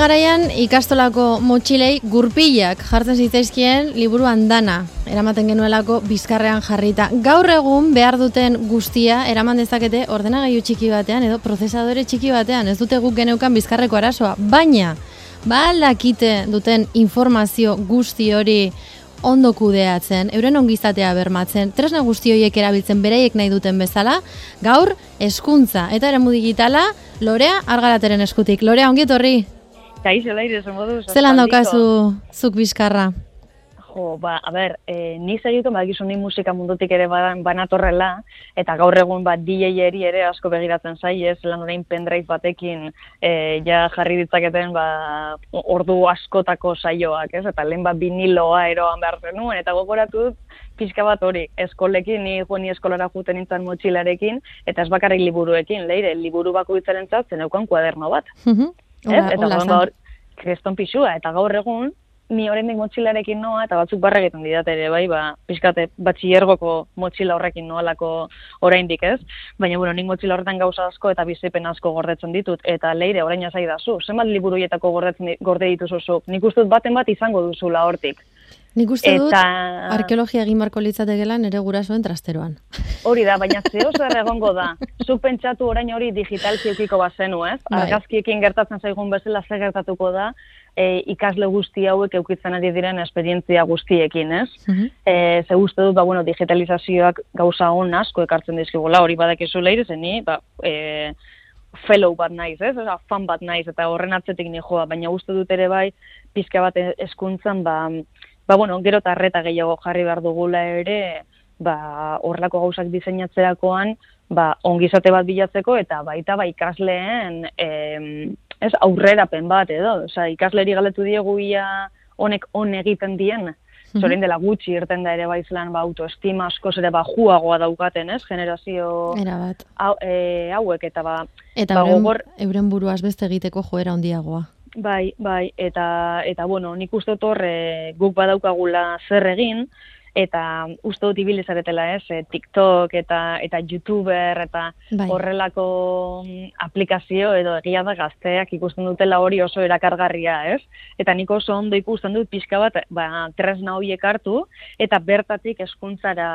Garaian ikastolako motxilei gurpilak jartzen zitzaizkien liburu andana, eramaten genuelako bizkarrean jarrita. Gaur egun behar duten guztia eraman dezakete ordenagailu txiki batean edo prozesadore txiki batean, ez dute guk geneukan bizkarreko arazoa, baina ba aldakite duten informazio guzti hori ondo kudeatzen, euren ongizatea bermatzen, tresna guzti horiek erabiltzen beraiek nahi duten bezala, gaur hezkuntza eta eremu digitala Lorea argarateren eskutik. Lorea, ongi etorri? Kaixo, laire, modu. Zelan daukazu zuk bizkarra? Jo, ba, a ber, e, ni zaituko badakizu ni musika mundutik ere banatorrela, eta gaur egun bat DJ eri ere asko begiratzen zai, ez lan orain pendrive batekin e, ja jarri ditzaketen ba, ordu askotako saioak, ez? Eta lehen bat viniloa eroan behar zenuen, eta gogoratu pixka bat hori, eskolekin, ni jo ni eskolara juten nintzen motxilarekin, eta ez bakarrik liburuekin, leire, liburu bako itzaren zatzen eukan kuaderno bat. Mhm. Eta gaur, kreston pixua, eta gaur egun, ni oraindik motxilarekin noa eta batzuk barra egiten didate ere bai, ba pizkate batxillergoko motxila horrekin noalako oraindik, ez? Baina bueno, nik motxila horretan gauza asko eta bizipen asko gordetzen ditut eta leire oraina sai zu. Zenbat liburuietako gordetzen gorde dituzu Nik ustut baten bat izango duzula hortik. Nik uste dut arkeologia egin barko litzatekeela nere gurasoen trasteroan. Hori da, baina zeo zer egongo da. Zu pentsatu orain hori digital ziukiko bazenu, ez? Bai. Argazkiekin gertatzen zaigun bezala zer gertatuko da, e, ikasle guzti hauek eukitzen ari diren esperientzia guztiekin, ez? Mm e, ze uste dut, ba, bueno, digitalizazioak gauza hon asko ekartzen dizkigola, hori badakizu leire, zeni, ba, e, fellow bat naiz, ez? Osa, fan bat naiz, eta horren atzetik joa, baina uste dut ere bai, pizka bat eskuntzan, ba, ba, bueno, gero tarreta gehiago jarri behar dugula ere, ba, horrelako gauzak diseinatzerakoan, ba, ongizate bat bilatzeko, eta baita ba, ikasleen, em, ez aurrerapen bat edo, osea ikasleri galetu diegu ia honek on egiten dien. Zorin mhm. dela gutxi irten da ere baizlan ba, autoestima askoz ere ba, juagoa daukaten, ez? Generazio. Hau, e, hauek eta ba... Eta ba, euren, gogor... euren buruaz beste egiteko joera handiagoa. Bai, bai, eta, eta bueno, nik uste torre guk badaukagula zer egin, eta uste dut ibilizaretela ez, e, TikTok eta eta YouTuber eta bai. horrelako mm, aplikazio edo egia da gazteak ikusten dutela hori oso erakargarria ez, eta nik oso ondo ikusten dut pixka bat ba, tresna horiek hartu eta bertatik eskuntzara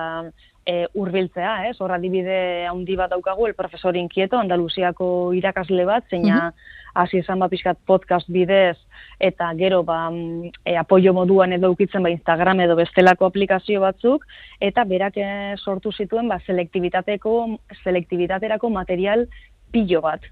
e, urbiltzea, ez? Horra dibide handi bat daukagu, el profesor inkieto, Andaluziako irakasle bat, zeina hasi izan ba pixkat podcast bidez, eta gero ba, mm, e, apoio moduan edo ukitzen ba Instagram edo bestelako aplikazio batzuk, eta berak e, sortu zituen ba selektibitateko, selektibitaterako material pilo bat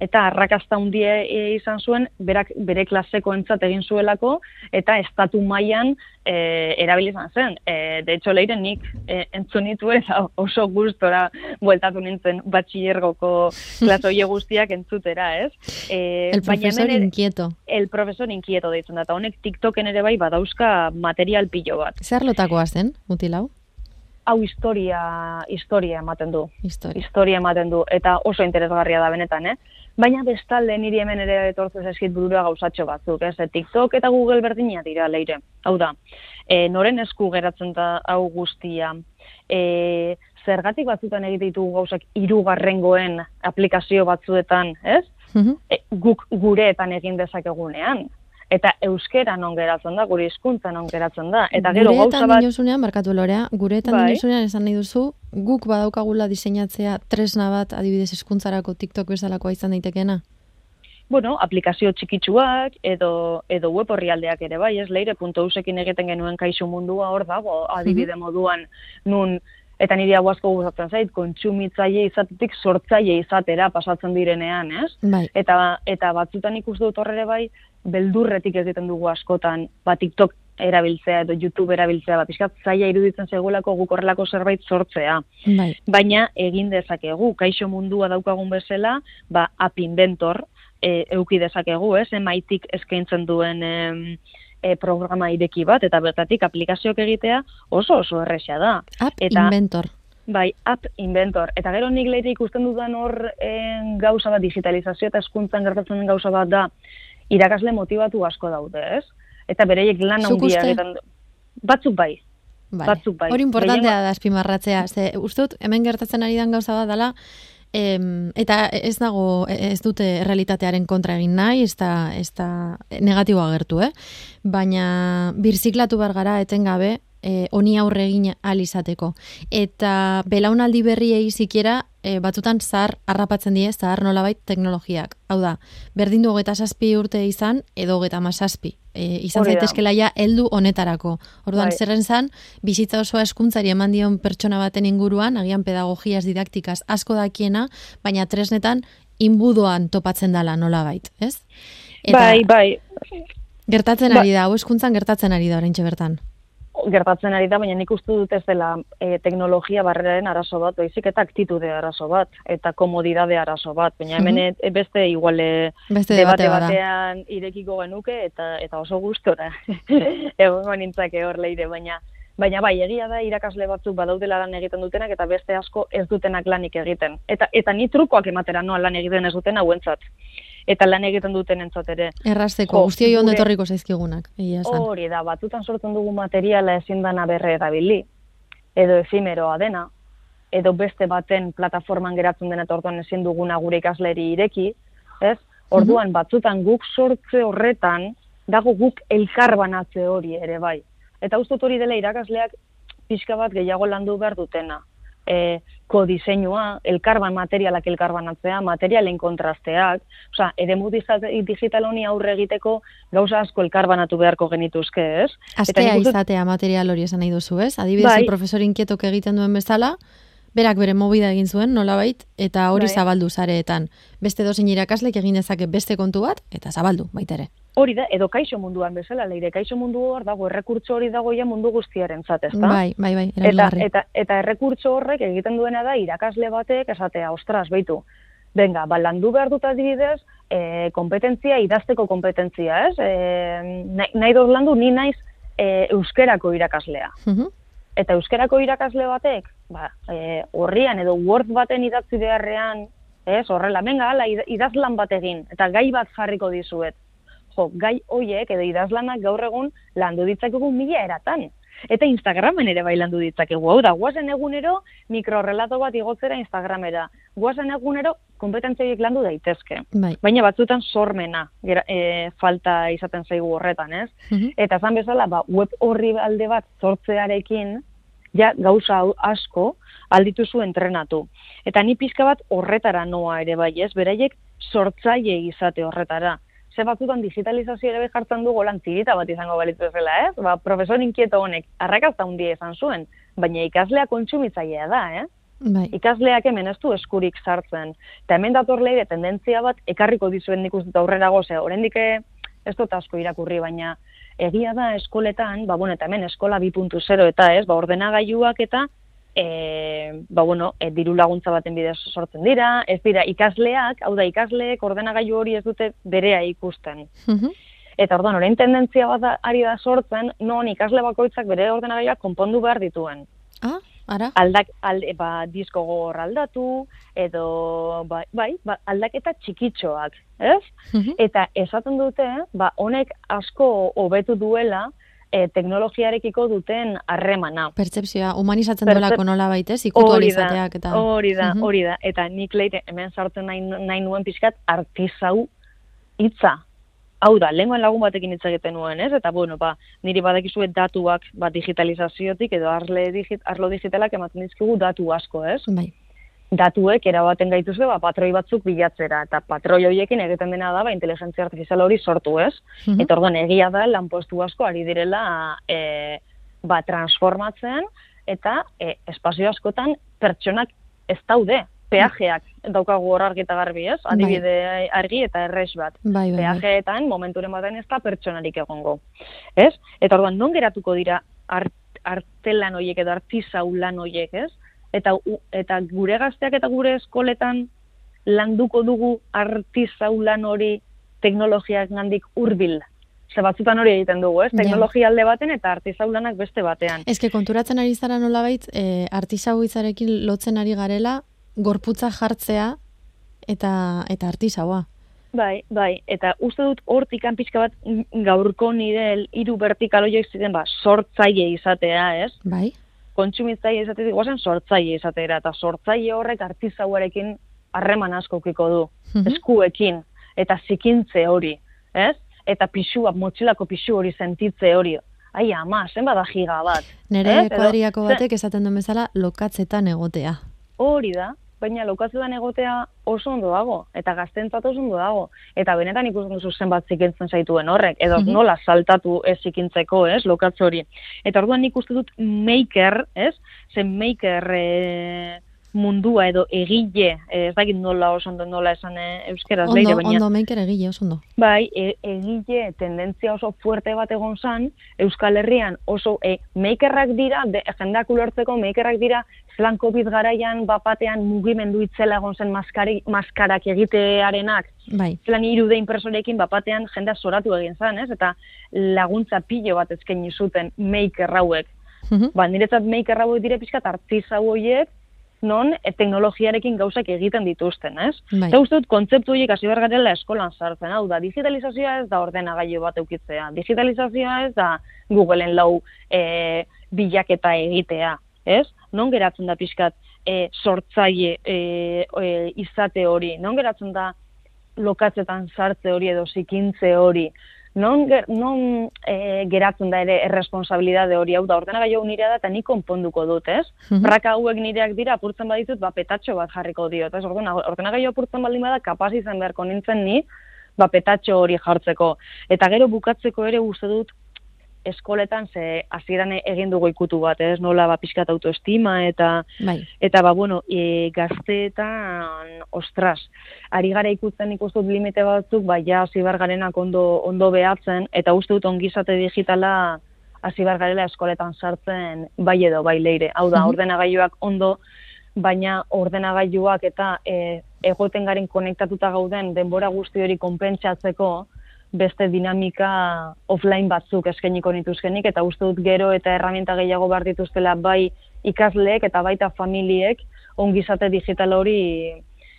eta arrakasta hundie e, izan zuen berak bere klaseko entzat egin zuelako eta estatu mailan e, erabilizan zen. E, de hecho, leire nik e, entzun eta oso gustora bueltatu nintzen batxillergoko klasoie guztiak entzutera, ez? E, el profesor inquieto. El profesor inquieto deitzen da, eta honek TikToken ere bai badauzka material pilo bat. Zer lotakoa zen, mutilau? hau historia historia ematen du. Historia. historia ematen du eta oso interesgarria da benetan, eh? Baina bestalde niri hemen ere etortzen zaizkit burura gauzatxo batzuk, ez? TikTok eta Google berdina dira leire. Hau da, e, noren esku geratzen da hau guztia. E, zergatik batzutan egite ditugu gauzak hirugarrengoen aplikazio batzuetan, ez? Mm guk gureetan egin dezakegunean eta euskera non geratzen da, gure hizkuntza non geratzen da. Eta gero gauza bat... Gureetan barkatu lorea, gureetan bai. esan nahi duzu, guk badaukagula diseinatzea tresna bat adibidez hizkuntzarako TikTok bezalakoa izan daitekeena? Bueno, aplikazio txikitsuak edo, edo web horrialdeak ere bai, ez leire.usekin egiten genuen kaixo mundua hor dago adibide moduan nun eta nire hau asko gustatzen zait, kontsumitzaile izatetik sortzaile izatera pasatzen direnean, ez? Bai. Eta, eta batzutan ikustu dut horre bai, beldurretik egiten dugu askotan, ba TikTok erabiltzea edo YouTube erabiltzea, bat iskat zaila iruditzen segulako guk horrelako zerbait sortzea. Bai. Baina egin dezakegu, kaixo mundua daukagun bezala, ba App Inventor e, euki dezakegu, ez? Emaitik eskaintzen duen e, programa ireki bat, eta bertatik aplikazioak egitea oso oso erresa da. App eta, Inventor. Bai, App Inventor. Eta gero nik leite ikusten dudan hor gauza bat digitalizazio eta eskuntzan gertatzen gauza bat da irakasle motibatu asko daude, ez? Eta bereiek lan handia egiten batzuk bai. Batzuk bai. Hori importantea da azpimarratzea. Ze, ustut, hemen gertatzen ari dan gauza bat dela, Em, eta ez dago, ez dute realitatearen kontra egin nahi, ez da, ez da negatibo agertu, eh? Baina birziklatu behar gara etengabe, e, oni aurre egin alizateko. Eta belaunaldi berriei zikera e, batzutan zahar harrapatzen die zahar nolabait teknologiak. Hau da, berdin du hogeta saspi urte izan, edo hogeta masaspi. E, izan zaitezkela ja heldu honetarako. Orduan, bai. zerren zan, bizitza osoa eskuntzari eman dion pertsona baten inguruan, agian pedagogiaz didaktikaz asko dakiena, baina tresnetan inbudoan topatzen dala nolabait, ez? Eta, bai, bai. Gertatzen ari da, hau eskuntzan gertatzen ari da orain bertan gertatzen ari da, baina nik uste dut ez dela e, teknologia barreraren arazo bat, baizik eta aktitude arazo bat, eta komodidade arazo bat, baina hemen mm beste iguale beste debate, batean irekiko genuke, eta eta oso gustora. Egon nintzake hor leire, baina Baina bai, egia da irakasle batzuk badaudela lan egiten dutenak eta beste asko ez dutenak lanik egiten. Eta eta ni trukoak ematera noa lan egiten ez duten hauentzat eta lan egiten duten entzot ere. Errasteko, guztioi ondo etorriko zaizkigunak. Hori da, batzutan sortzen dugu materiala ezin dana berre erabili, edo efimeroa dena, edo beste baten plataforman geratzen dena orduan ezin duguna gure ikasleri ireki, ez? Orduan, batzutan guk sortze horretan, dago guk elkarbanatze hori ere bai. Eta uste hori dela irakasleak pixka bat gehiago landu behar dutena e, kodiseinua, elkarban materialak elkarbanatzea, materialen kontrasteak, osea, eremu digital honi aurre egiteko gauza asko elkarbanatu beharko genituzke, ez? Astea izatea material hori esan nahi duzu, ez? Adibidez, bai. profesor inkietok egiten duen bezala, berak bere mobida egin zuen, nolabait, eta hori bai. zabaldu zareetan. Beste dozin irakaslek egin dezake beste kontu bat, eta zabaldu, baitere. Hori da, edo kaixo munduan bezala, leire kaixo mundu hor dago, errekurtso hori dago ja mundu guztiaren zatez, da? Bai, bai, bai, eta, eta, eta errekurtso horrek egiten duena da, irakasle batek, esatea, ostras, baitu, Venga, ba, landu behar dut adibidez, e, kompetentzia, idazteko kompetentzia, ez? E, nahi, nahi dut landu, ni naiz e, euskerako irakaslea. Eta euskerako irakasle batek, ba, e, horrian edo Word baten idatzi beharrean, ez, horrela, venga, ala, idazlan bat egin, eta gai bat jarriko dizuet jo, gai hoiek edo idazlanak gaur egun landu ditzakegu mila eratan. Eta Instagramen ere bai landu ditzakegu. Hau da, guazen egunero mikrorrelato bat igotzera Instagramera. Guazen egunero kompetentzioiek landu daitezke. Bai. Baina batzutan sormena e, falta izaten zaigu horretan, ez? Mhm. Eta zan bezala, ba, web horri alde bat sortzearekin, ja gauza asko aldituzu entrenatu. Eta ni pizka bat horretara noa ere bai, ez? Beraiek sortzaile izate horretara ze batzutan digitalizazio ere jartzen du golan tirita bat izango balitzu ezela, ez? Ba, profesor inkieto honek, arrakazta hundia izan zuen, baina ikaslea kontsumitzailea da, eh? Bai. Ikasleak hemen ez du eskurik sartzen. Eta hemen dator leire tendentzia bat, ekarriko dizuen nik uste aurrera goze, horrendik ez dut asko irakurri, baina egia da eskoletan, ba, bueno, eta hemen eskola 2.0 eta ez, ba, ordenagailuak eta e, ba, bueno, e, diru laguntza baten bidez sortzen dira, ez dira ikasleak, hau da ikasleek ordenagailu hori ez dute berea ikusten. Mhm. Eta orduan, orain tendentzia bat ari da sortzen, non ikasle bakoitzak bere ordenagailuak konpondu behar dituen. Ah, ara? Aldak, alde, ba, disko gogor aldatu, edo, bai, bai ba, aldaketa txikitxoak, ez? Mhm. Eta esaten dute, ba, honek asko hobetu duela, e, teknologiarekiko duten harremana. Pertsepzioa, humanizatzen Pertsep... duelako nola baitez, ikutualizateak eta... Hori da, hori da, eta nik leite hemen sartzen nahi, nahi nuen pixkat artizau hitza. Hau da, lenguen lagun batekin hitz egiten nuen, ez? Eta, bueno, ba, niri badakizue datuak ba, digitalizaziotik edo arle digit, arlo digitalak ematen dizkigu datu asko, ez? Bai datuek erabaten gaituzue ba, patroi batzuk bilatzera, eta patroi horiekin egiten dena da, ba, inteligentzia artifizial hori sortu ez. Mm Eta orduan egia da, lanpostu asko ari direla e, ba, transformatzen, eta e, espazio askotan pertsonak ez daude, peajeak daukagu hor argi eta garbi ez, bai. adibide argi eta errex bat. Bai, bai, bai. Peajeetan, momenturen baten ez da pertsonarik egongo. Ez? Eta orduan, non geratuko dira art, artelan horiek edo artizau lan horiek, ez? Eta eta gure gazteak eta gure eskoletan landuko dugu artizau lan hori teknologiak gandik hurbil. Ze batzutan hori egiten dugu, ez? Teknologia alde baten eta artizau lanak beste batean. Ez konturatzen ari zara nola baitz, e, artizau itzarekin lotzen ari garela, gorputza jartzea eta eta artizaua. Bai, bai, eta uste dut hortik pixka bat gaurko nire hiru vertikal horiek ziren, ba, sortzaile izatea, ez? Bai kontsumitzaile izatetik guazen sortzaile izatera, eta sortzaile horrek artizauarekin harreman asko kiko du, mhm. eskuekin, eta zikintze hori, ez? Eta pixua, motxilako pixu hori sentitze hori, ai ama, zen bada giga bat. Nere kuadriako batek esaten duen bezala lokatzetan egotea. Hori da, baina lokatzetan egotea oso ondo dago, eta gaztentzat oso ondo dago. Eta benetan ikusten duzu zenbat zikintzen zaituen horrek, edo mhm. nola saltatu ez zikintzeko, ez, lokatze hori. Eta orduan nik uste dut maker, ez, zen maker... E mundua edo egile, ez dakit nola oso ondo nola esan eh, euskeraz leire, baina... Ondo, maker egile oso ondo. Bai, e, egile tendentzia oso fuerte bat egon zan, Euskal Herrian oso e, makerrak dira, de, jendeak ulertzeko makerrak dira, zelan COVID garaian bapatean mugimendu itzela egon zen maskari, maskarak egitearenak, bai. zelan irude impresorekin bapatean jendea zoratu egin zan, ez? Eta laguntza pilo bat ezken zuten maker hauek. Mm Ba, niretzat maker hauek dire pixkat artizau horiek, non e, teknologiarekin gauzak egiten dituzten, ez? Bai. Eta uste dut, kontzeptu horiek hasi garela eskolan sartzen, hau da, digitalizazioa ez da ordenagailu bat eukitzea, digitalizazioa ez da Googleen lau e, bilaketa egitea, ez? Non geratzen da pixkat e, sortzaile e, e, izate hori, non geratzen da lokatzetan sartze hori edo zikintze hori, non, non e, geratzen da ere erresponsabilidade hori, hau da, ordena gai nire da, eta ni konponduko dut, ez? Mm -hmm. hauek nireak dira, apurtzen baditut, ba, petatxo bat jarriko dio, ez? Ordena gai apurtzen baldin bada, kapaz izan beharko nintzen ni, ba, petatxo hori jartzeko. Eta gero bukatzeko ere uste dut, eskoletan ze hasieran egin dugu ikutu bat, ez? Nola ba pizkat autoestima eta bai. eta ba bueno, e, gazteetan ostras. Ari gara ikutzen ikustut limite batzuk, ba ja zibergarenak ondo ondo behatzen eta uste dut ongizate digitala hasi garela eskoletan sartzen bai edo bai leire. Hau da, mm ordenagailuak ondo baina ordenagailuak eta e, egoten garen konektatuta gauden denbora guzti hori konpentsatzeko, beste dinamika offline batzuk eskainiko nituzkenik eta uste dut gero eta herramienta gehiago behar dituztela bai ikasleek eta baita familiek ongizate digital hori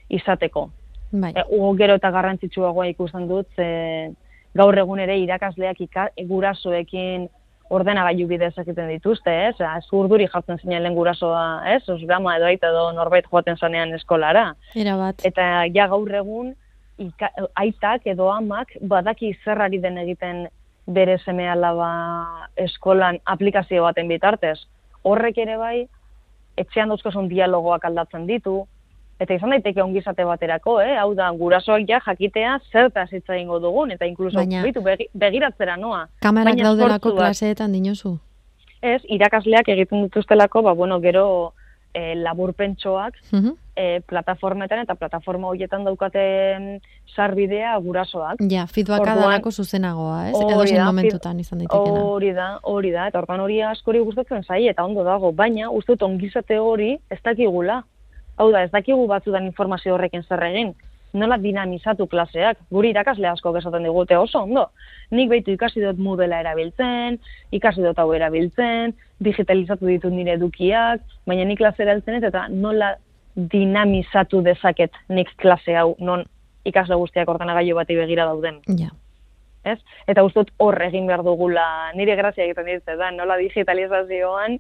izateko. Bai. E, gero eta garrantzitsuagoa ikusten dut, ze, gaur egun ere irakasleak ika, gurasoekin ordenagailu bidez egiten dituzte, ez? Ez urduri jartzen zinen lehen gurasoa, ez? Os gama edo aita edo norbait joaten zanean eskolara. Era bat. Eta ja gaur egun, ika, aitak edo amak badaki zerrari den egiten bere seme alaba eskolan aplikazio baten bitartez. Horrek ere bai, etxean dauzkosun dialogoak aldatzen ditu, eta izan daiteke ongizate baterako, eh? hau da, gurasoak ja jakitea zerta zitza ingo dugun, eta inkluso Baina, bitu, begiratzera noa. Kamerak daudelako klaseetan dinozu? Ez, irakasleak egiten dituztelako, ba, bueno, gero e, laburpentsoak e, plataformetan eta plataforma horietan daukaten sarbidea gurasoak. Ja, feedbacka dalako zuzenagoa, ez? Edo zen momentutan izan daitekena. Hori da, hori da, eta orban hori askori gustatzen zai, eta ondo dago, baina uste dut ongizate hori ez dakigula. Hau da, ez dakigu batzudan informazio horrekin zer egin nola dinamizatu klaseak. Guri irakasle asko bezaten digute oso ondo. Nik behitu ikasi dut modela erabiltzen, ikasi dut hau erabiltzen, digitalizatu ditut nire edukiak, baina nik klase erabiltzen ez, eta nola dinamizatu dezaket nik klase hau, non ikasle guztiak ordenagailu bati begira dauden. Ja. Ez? Eta ustot hor egin behar dugula, nire grazia egiten ditzen da, nola digitalizazioan,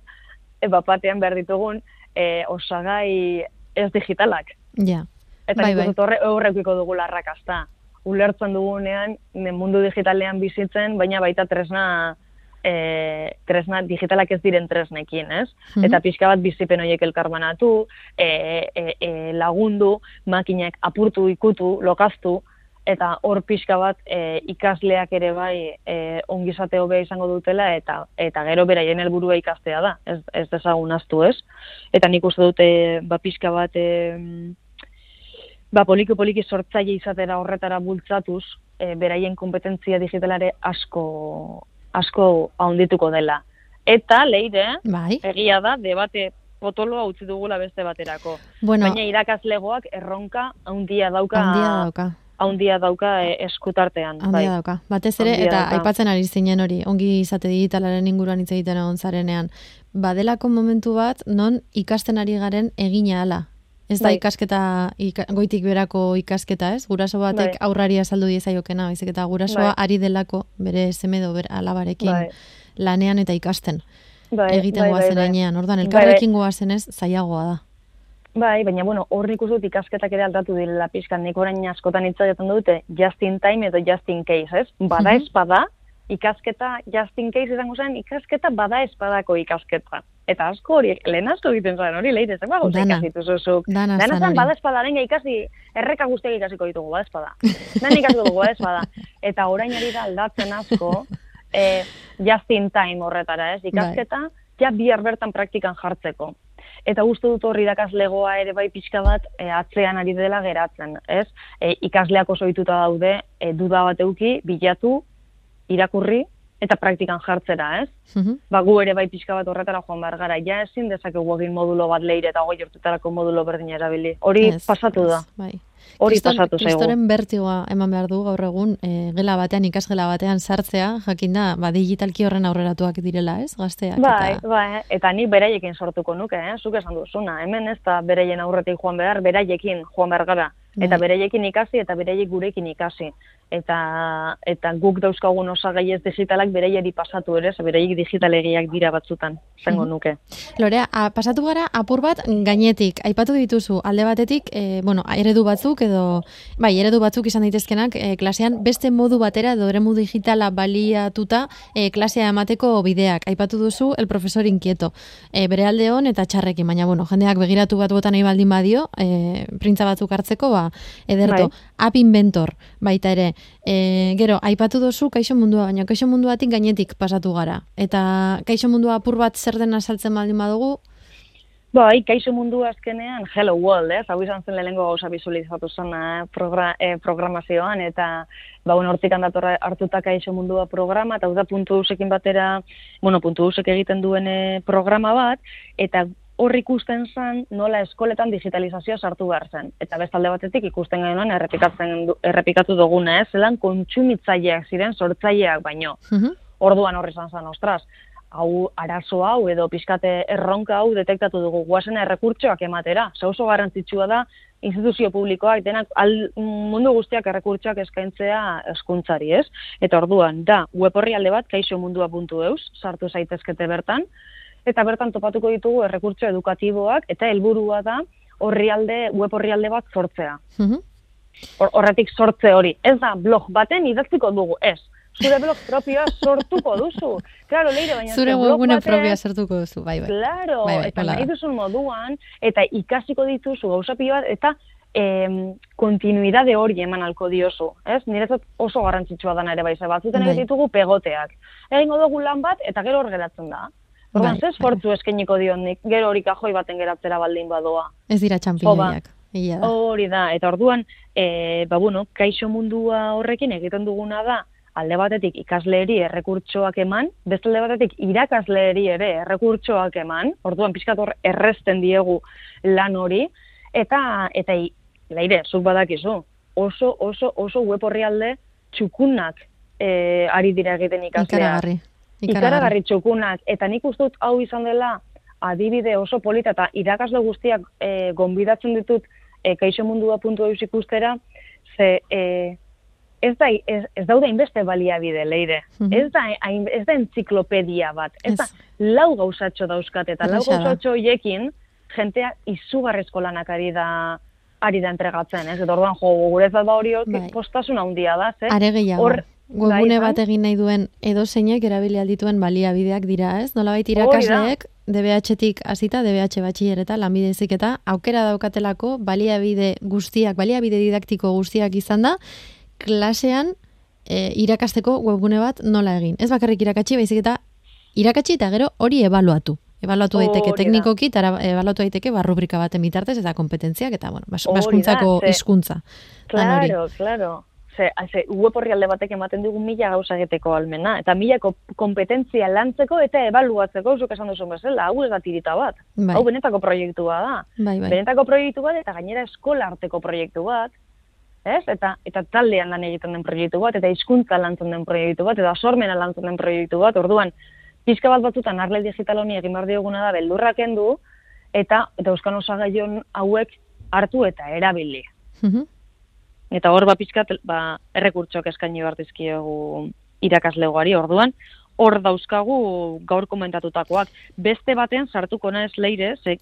e, bapatean behar ditugun, e, osagai ez digitalak. Ja. Eta bai, bai. horrekiko dugu larrakazta. Ulertzen dugunean, mundu digitalean bizitzen, baina baita tresna e, tresna digitalak ez diren tresnekin, ez? Mhm. Eta pixka bat bizipen horiek elkarbanatu, e, e, e, lagundu, makinak apurtu ikutu, lokaztu, eta hor pixka bat e, ikasleak ere bai e, ongizate hobea izango dutela, eta eta gero beraien helburua ikastea da, ez, ez dezagun aztu, ez? Eta nik uste dute, ba pixka bat... E, ba, poliki poliki sortzaile izatera horretara bultzatuz, e, beraien kompetentzia digitalare asko asko ahondituko dela. Eta, leire, bai. egia da, debate potoloa utzi dugula beste baterako. Bueno, Baina irakaslegoak erronka handia dauka. Handia dauka. Handia dauka e, eskutartean. Handia bai. dauka. Batez ere, eta aipatzen ari zinen hori, ongi izate digitalaren inguruan hitz egiten egon zarenean. Badelako momentu bat, non ikasten ari garen egina ala. Ez da bai. ikasketa, goitik berako ikasketa, ez? Guraso batek bai. aurrari azaldu diezaiokena, baizik eta gurasoa bai. ari delako bere semedo ber alabarekin bai. lanean eta ikasten. Bai, egiten bai, goazen bai, bai. Elkarrekin bai, bai. goazen ez, zaiagoa da. Bai, baina bueno, hor nik dut ikasketak ere aldatu direla pixkan, nik orain askotan hitzagetan dute just in time edo just in case, ez? Bada mhm. espada, ikasketa just in case izango zen, ikasketa bada espadako ikasketa. Eta asko hori, lehen asko egiten zaren hori, lehi dezen, bago ikasitu zuzuk. Dana, Dana zan, bada espadaren ikasi, erreka guztiak ikasiko ditugu, bada espada. Dana ikasiko dugu, bada espada. Eta orain ari da aldatzen asko, eh, just in time horretara, ez? Bai. Ikasketa, ja bihar bertan praktikan jartzeko. Eta uste dut horri legoa ere bai pixka bat e, atzean ari dela geratzen, ez? E, ikasleak oso daude, e, duda bat euki, bilatu, irakurri, eta praktikan jartzera, ez? Mm Ba, gu ere bai pixka bat horretara joan behar gara, ja ezin dezakegu egin modulo bat leire eta goi urtetarako modulo berdina erabili. Hori pasatu da. Bai. Hori Kriston, pasatu zaigu. Kristoren bertigoa eman behar du gaur egun, e, gela batean, ikasgela batean sartzea, jakin da, ba, digitalki horren aurreratuak direla, ez, gazteak? Bai, eta... bai, eta ni beraiekin sortuko nuke, eh? zuk esan duzuna, hemen ez da beraien aurretik joan behar, beraiekin joan behar gara. Eta bai. beraiekin ikasi eta beraiek gurekin ikasi eta eta guk dauzkagun osagai ez digitalak beraieri pasatu ere, ze beraiek digitalegiak dira batzutan, zengo nuke. Lorea, a, pasatu gara apur bat gainetik, aipatu dituzu alde batetik, e, bueno, eredu batzuk edo bai, eredu batzuk izan daitezkenak e, klasean beste modu batera edo eremu digitala baliatuta e, klasea emateko bideak. Aipatu duzu el profesor inquieto. E, bere alde hon eta txarrekin, baina bueno, jendeak begiratu bat botan nahi baldin badio, e, printza batzuk hartzeko, ba, ederto, bai. app inventor baita ere, E, gero, aipatu dozu kaixo mundua, baina kaixo munduatik gainetik pasatu gara. Eta kaixo mundua apur bat zer den asaltzen baldin badugu? Bai, kaixo mundua azkenean, hello world, ez? Hau izan zen lehenengo gauza visualizatu zen eh, progra, eh, programazioan, eta ba, bueno, hortik handatorra hartuta kaixo mundua programa, eta da puntu batera, bueno, puntu duzek egiten duen eh, programa bat, eta hor ikusten zen nola eskoletan digitalizazioa sartu behar zen. Eta bestalde batetik ikusten genuen errepikatzen errepikatu duguna, ez? Zelan kontsumitzaileak ziren sortzaileak baino. Mhm. Orduan horri izan zen, ostras, hau arazo hau edo pizkate erronka hau detektatu dugu guazen errekurtsoak ematera. Ze oso garrantzitsua da instituzio publikoak denak al, mundu guztiak errekurtsoak eskaintzea eskuntzari, ez? Eta orduan da web orrialde bat kaixomundua.eus sartu zaitezkete bertan eta bertan topatuko ditugu errekurtso edukatiboak eta helburua da orrialde web orrialde bat sortzea. Mhm. Horretik sortze hori. Ez da blog baten idatziko dugu, ez. Zure blog propioa sortuko duzu. Claro, leire, baina zure webgune propioa sortuko duzu, bai, bai. Claro, bai, bai, eta nahi duzun moduan, eta ikasiko dituzu gauza bat, eta em, kontinuidade hori eman alko diozu. Ez? Niretzat oso garrantzitsua da ere bai, batzuten bai. ditugu pegoteak. Egin dugu lan bat, eta gero hor geratzen da. Orduan, bai, ze esfortzu bai. eskeniko dionik, gero hori kajoi baten geratzera baldin badoa. Ez dira txampiñoiak. Hori da, eta orduan, e, ba bueno, kaixo mundua horrekin egiten duguna da, alde batetik ikasleeri errekurtsoak eman, beste alde batetik irakasleeri ere errekurtsoak eman, orduan pixkator erresten diegu lan hori, eta, eta leire, zuk badakizu, oso, oso, oso web horri alde txukunak e, ari dira egiten ikasleak ikaragarri txukunak, eta nik ustut hau izan dela adibide oso polita, eta irakasle guztiak e, gonbidatzen ditut e, kaixo mundua puntu eus ikustera, ze e, ez, da, ez, ez daude inbeste baliabide, leire. Mm ez, da, ez da entziklopedia bat. Ez, da, lau gauzatxo dauzkat, eta lau gauzatxo hoiekin, jentea izugarrezko lanak ari da ari da entregatzen, ez? Eta orduan, jo, gure da hori bai. postasuna handia da, ze? Are gehiago. Webgune bai, bat egin nahi duen edo zeinek erabili aldituen baliabideak dira, ez? Nola baita irakasleek DBH-tik hasita DBH batxillereta, lanbide eta aukera daukatelako baliabide guztiak, baliabide didaktiko guztiak izan da, klasean e, irakasteko webgune bat nola egin. Ez bakarrik irakatsi, baizik eta irakatsi eta gero hori ebaluatu. Ebaluatu daiteke teknikoki, eta ebaluatu daiteke barrubrika baten bitartez eta kompetentziak, eta bueno, baskuntzako hizkuntza. Claro, claro ze, ze web horri batek ematen dugu mila gauza egiteko almena, eta mila kompetentzia lantzeko eta ebaluatzeko, zuk esan duzu bezala, hau ez da tirita bat. Bai. Hau benetako proiektua da. Bai, bai. Benetako proiektu bat eta gainera eskola arteko proiektu bat. Ez? Eta, eta taldean lan egiten den proiektu bat, eta hizkuntza lantzen den proiektu bat, eta sormena lantzen den proiektu bat, orduan, pizka bat batzutan arle digital honi egin behar dioguna da beldurrak endu, eta, eta euskan osagaion hauek hartu eta erabili. Mm Eta hor ba pizkat ba errekurtsoak eskaini bar dizkiegu irakaslegoari orduan hor dauzkagu gaur komentatutakoak. Beste baten sartuko naiz leire, ze,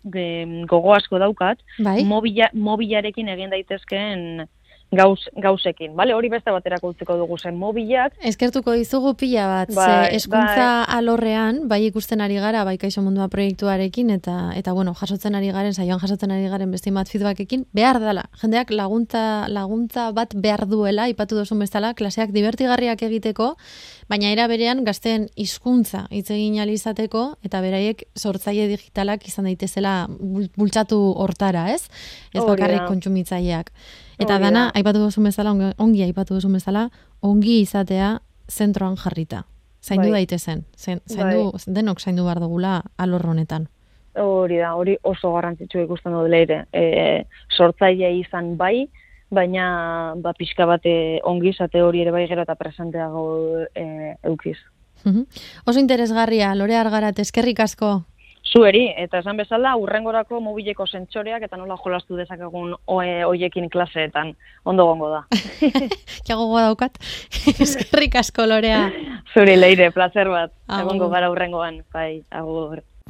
gogo asko daukat, bai? mobila, mobilarekin egin daitezkeen gauz, gauzekin. Bale, hori beste baterako utziko dugu zen mobilak. Eskertuko dizugu pila bat, bai, ze eskuntza bai. alorrean, bai ikusten ari gara, bai kaixo mundua proiektuarekin, eta, eta bueno, jasotzen ari garen, saioan jasotzen ari garen beste bat feedbackekin, behar dela. Jendeak laguntza, laguntza bat behar duela, ipatu duzun bezala, klaseak divertigarriak egiteko, baina era berean gazteen hizkuntza hitz egin izateko eta beraiek sortzaile digitalak izan daitezela bultzatu hortara, ez? Ez bakarrik kontsumitzaileak. Eta dana, aipatu duzu bezala, ongi aipatu duzu bezala, ongi izatea zentroan jarrita. Zaindu bai. daitezen. Zaindu, bai. denok zaindu behar dugula alor honetan. Hori da, hori oso garrantzitsu ikusten dut leire. E, sortzaile izan bai, baina ba, pixka bate ongi izate hori ere bai gero eta presenteago e, eukiz. Oso interesgarria, lore argarat, eskerrik asko. Zueri, eta esan bezala, urrengorako mobileko sentsoreak eta nola jolastu dezakegun hoiekin klaseetan. Ondo gongo da. Jago daukat. Eskerrik asko lorea. Zuri leire, placer bat. Egongo gara urrengoan. Bai, agur.